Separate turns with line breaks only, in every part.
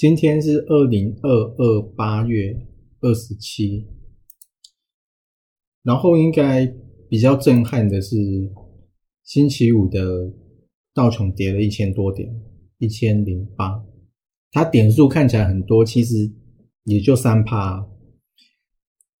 今天是二零二二八月二十七，然后应该比较震撼的是星期五的道琼跌了一千多点，一千零八，它点数看起来很多，其实也就三趴，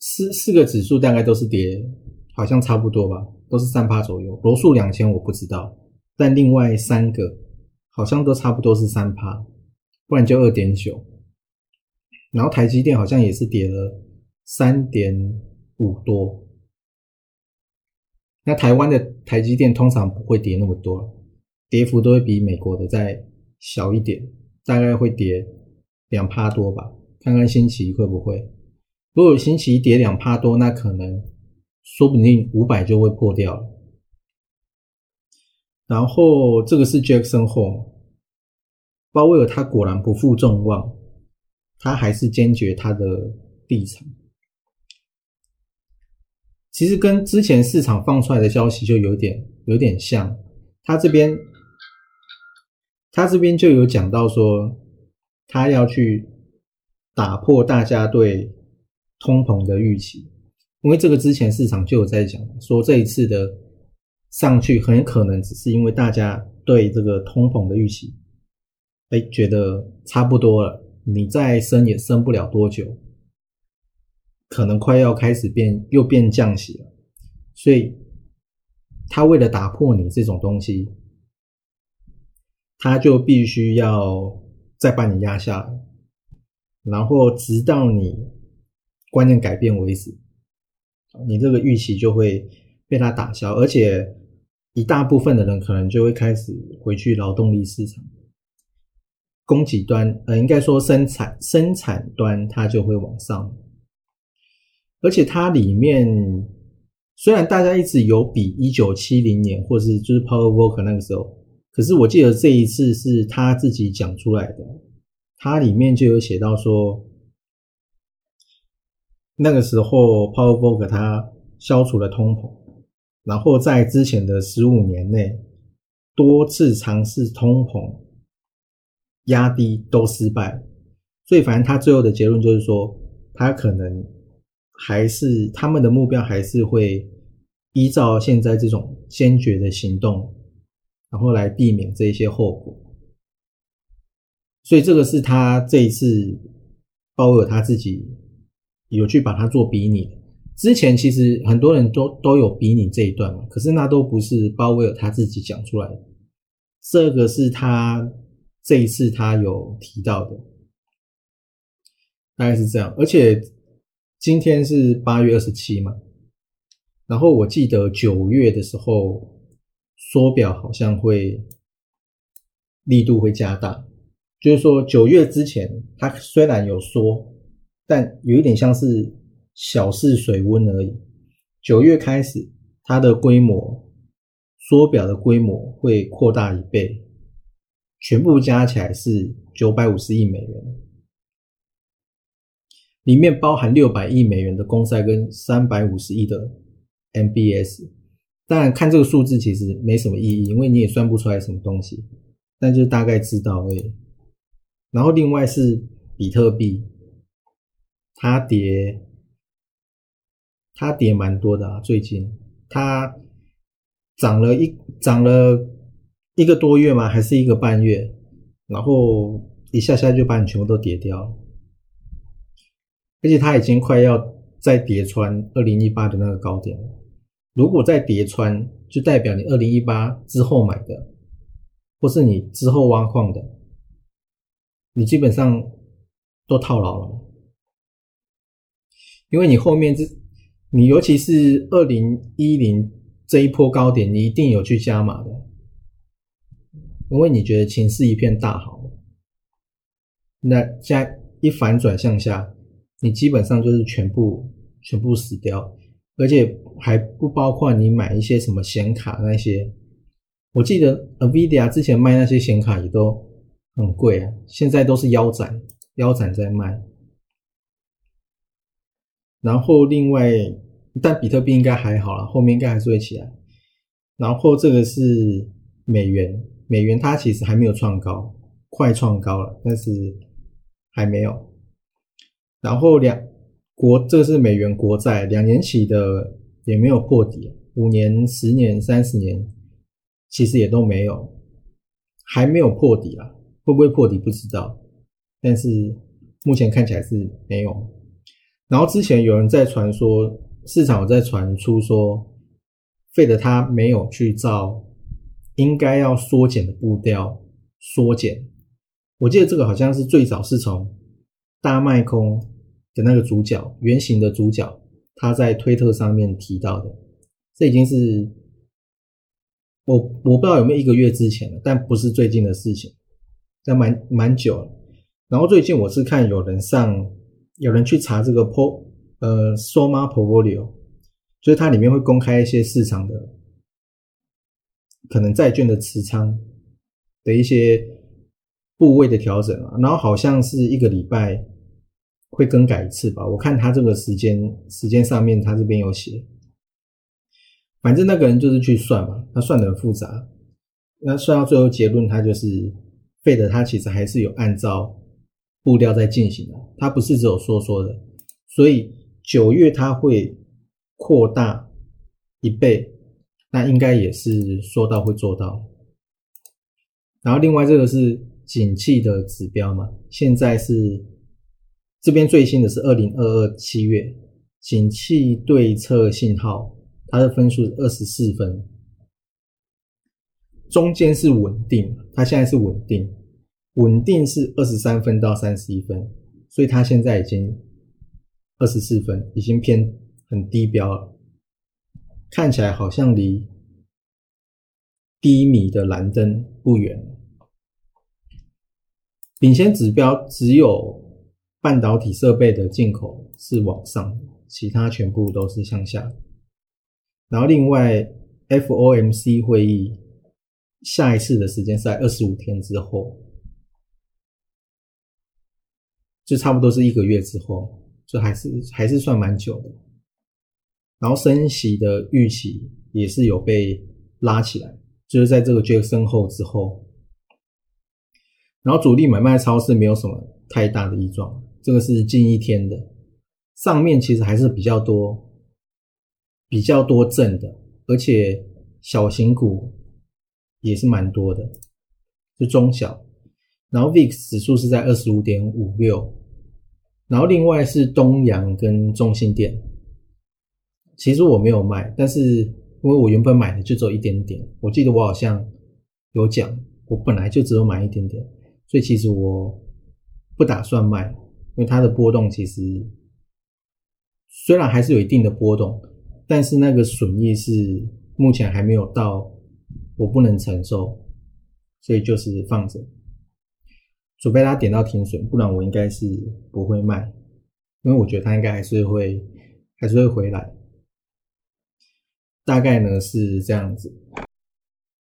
四四个指数大概都是跌，好像差不多吧，都是三趴左右。罗素两千我不知道，但另外三个好像都差不多是三趴。不然就二点九，然后台积电好像也是跌了三点五多。那台湾的台积电通常不会跌那么多，跌幅都会比美国的再小一点，大概会跌两趴多吧。看看星期一会不会？如果星期一跌两趴多，那可能说不定五百就会破掉了。然后这个是 Jackson Hole。鲍威尔他果然不负众望，他还是坚决他的立场。其实跟之前市场放出来的消息就有点有点像，他这边他这边就有讲到说，他要去打破大家对通膨的预期，因为这个之前市场就有在讲，说这一次的上去很可能只是因为大家对这个通膨的预期。哎，觉得差不多了，你再升也升不了多久，可能快要开始变又变降息了，所以他为了打破你这种东西，他就必须要再把你压下来，然后直到你观念改变为止，你这个预期就会被他打消，而且一大部分的人可能就会开始回去劳动力市场。供给端，呃，应该说生产生产端，它就会往上，而且它里面虽然大家一直有比一九七零年或是就是 Power Walk 那个时候，可是我记得这一次是他自己讲出来的，它里面就有写到说，那个时候 Power Walk 它消除了通膨，然后在之前的十五年内多次尝试通膨。压低都失败，所以反正他最后的结论就是说，他可能还是他们的目标还是会依照现在这种坚决的行动，然后来避免这些后果。所以这个是他这一次鲍威尔他自己有去把它做比拟。之前其实很多人都都有比拟这一段嘛，可是那都不是鲍威尔他自己讲出来的，这个是他。这一次他有提到的，大概是这样。而且今天是八月二十七嘛，然后我记得九月的时候缩表好像会力度会加大，就是说九月之前它虽然有缩，但有一点像是小试水温而已。九月开始，它的规模缩表的规模会扩大一倍。全部加起来是九百五十亿美元，里面包含六百亿美元的公债跟三百五十亿的 MBS。当然，看这个数字其实没什么意义，因为你也算不出来什么东西，但就大概知道而已。然后另外是比特币，它跌，它跌蛮多的啊，最近它涨了一涨了。一个多月吗？还是一个半月？然后一下下就把你全部都跌掉，而且它已经快要再叠穿二零一八的那个高点了。如果再叠穿，就代表你二零一八之后买的，或是你之后挖矿的，你基本上都套牢了，因为你后面这，你尤其是二零一零这一波高点，你一定有去加码的。因为你觉得情势一片大好，那现在一反转向下，你基本上就是全部全部死掉，而且还不包括你买一些什么显卡那些。我记得 Nvidia 之前卖那些显卡也都很贵啊，现在都是腰斩腰斩在卖。然后另外，但比特币应该还好了，后面应该还是会起来。然后这个是美元，美元它其实还没有创高，快创高了，但是还没有。然后两国，这个是美元国债，两年期的也没有破底，五年、十年、三十年其实也都没有，还没有破底啦，会不会破底不知道，但是目前看起来是没有。然后之前有人在传说，市场在传出说。费德他没有去造应该要缩减的步调缩减，我记得这个好像是最早是从大麦空的那个主角原型的主角他在推特上面提到的，这已经是我我不知道有没有一个月之前了，但不是最近的事情，那蛮蛮久了。然后最近我是看有人上有人去查这个 po 呃 Soma Portfolio。就是它里面会公开一些市场的可能债券的持仓的一些部位的调整啊，然后好像是一个礼拜会更改一次吧。我看他这个时间时间上面，他这边有写，反正那个人就是去算嘛，他算的很复杂，那算到最后结论，他就是费的，他其实还是有按照步调在进行的，他不是只有说说的，所以九月他会。扩大一倍，那应该也是说到会做到。然后另外这个是景气的指标嘛，现在是这边最新的是二零二二七月景气对策信号，它的分数二十四分，中间是稳定，它现在是稳定，稳定是二十三分到三十一分，所以它现在已经二十四分，已经偏。很低标了，看起来好像离低迷的蓝灯不远。领先指标只有半导体设备的进口是往上，其他全部都是向下。然后另外，FOMC 会议下一次的时间是在二十五天之后，就差不多是一个月之后，就还是还是算蛮久的。然后升息的预期也是有被拉起来，就是在这个决升后之后，然后主力买卖超市没有什么太大的异状，这个是近一天的，上面其实还是比较多，比较多正的，而且小型股也是蛮多的，就中小，然后 VIX 指数是在二十五点五六，然后另外是东阳跟中信电。其实我没有卖，但是因为我原本买的就只有一点点，我记得我好像有讲，我本来就只有买一点点，所以其实我不打算卖，因为它的波动其实虽然还是有一定的波动，但是那个损益是目前还没有到我不能承受，所以就是放着，除非它点到停损，不然我应该是不会卖，因为我觉得它应该还是会还是会回来。大概呢是这样子。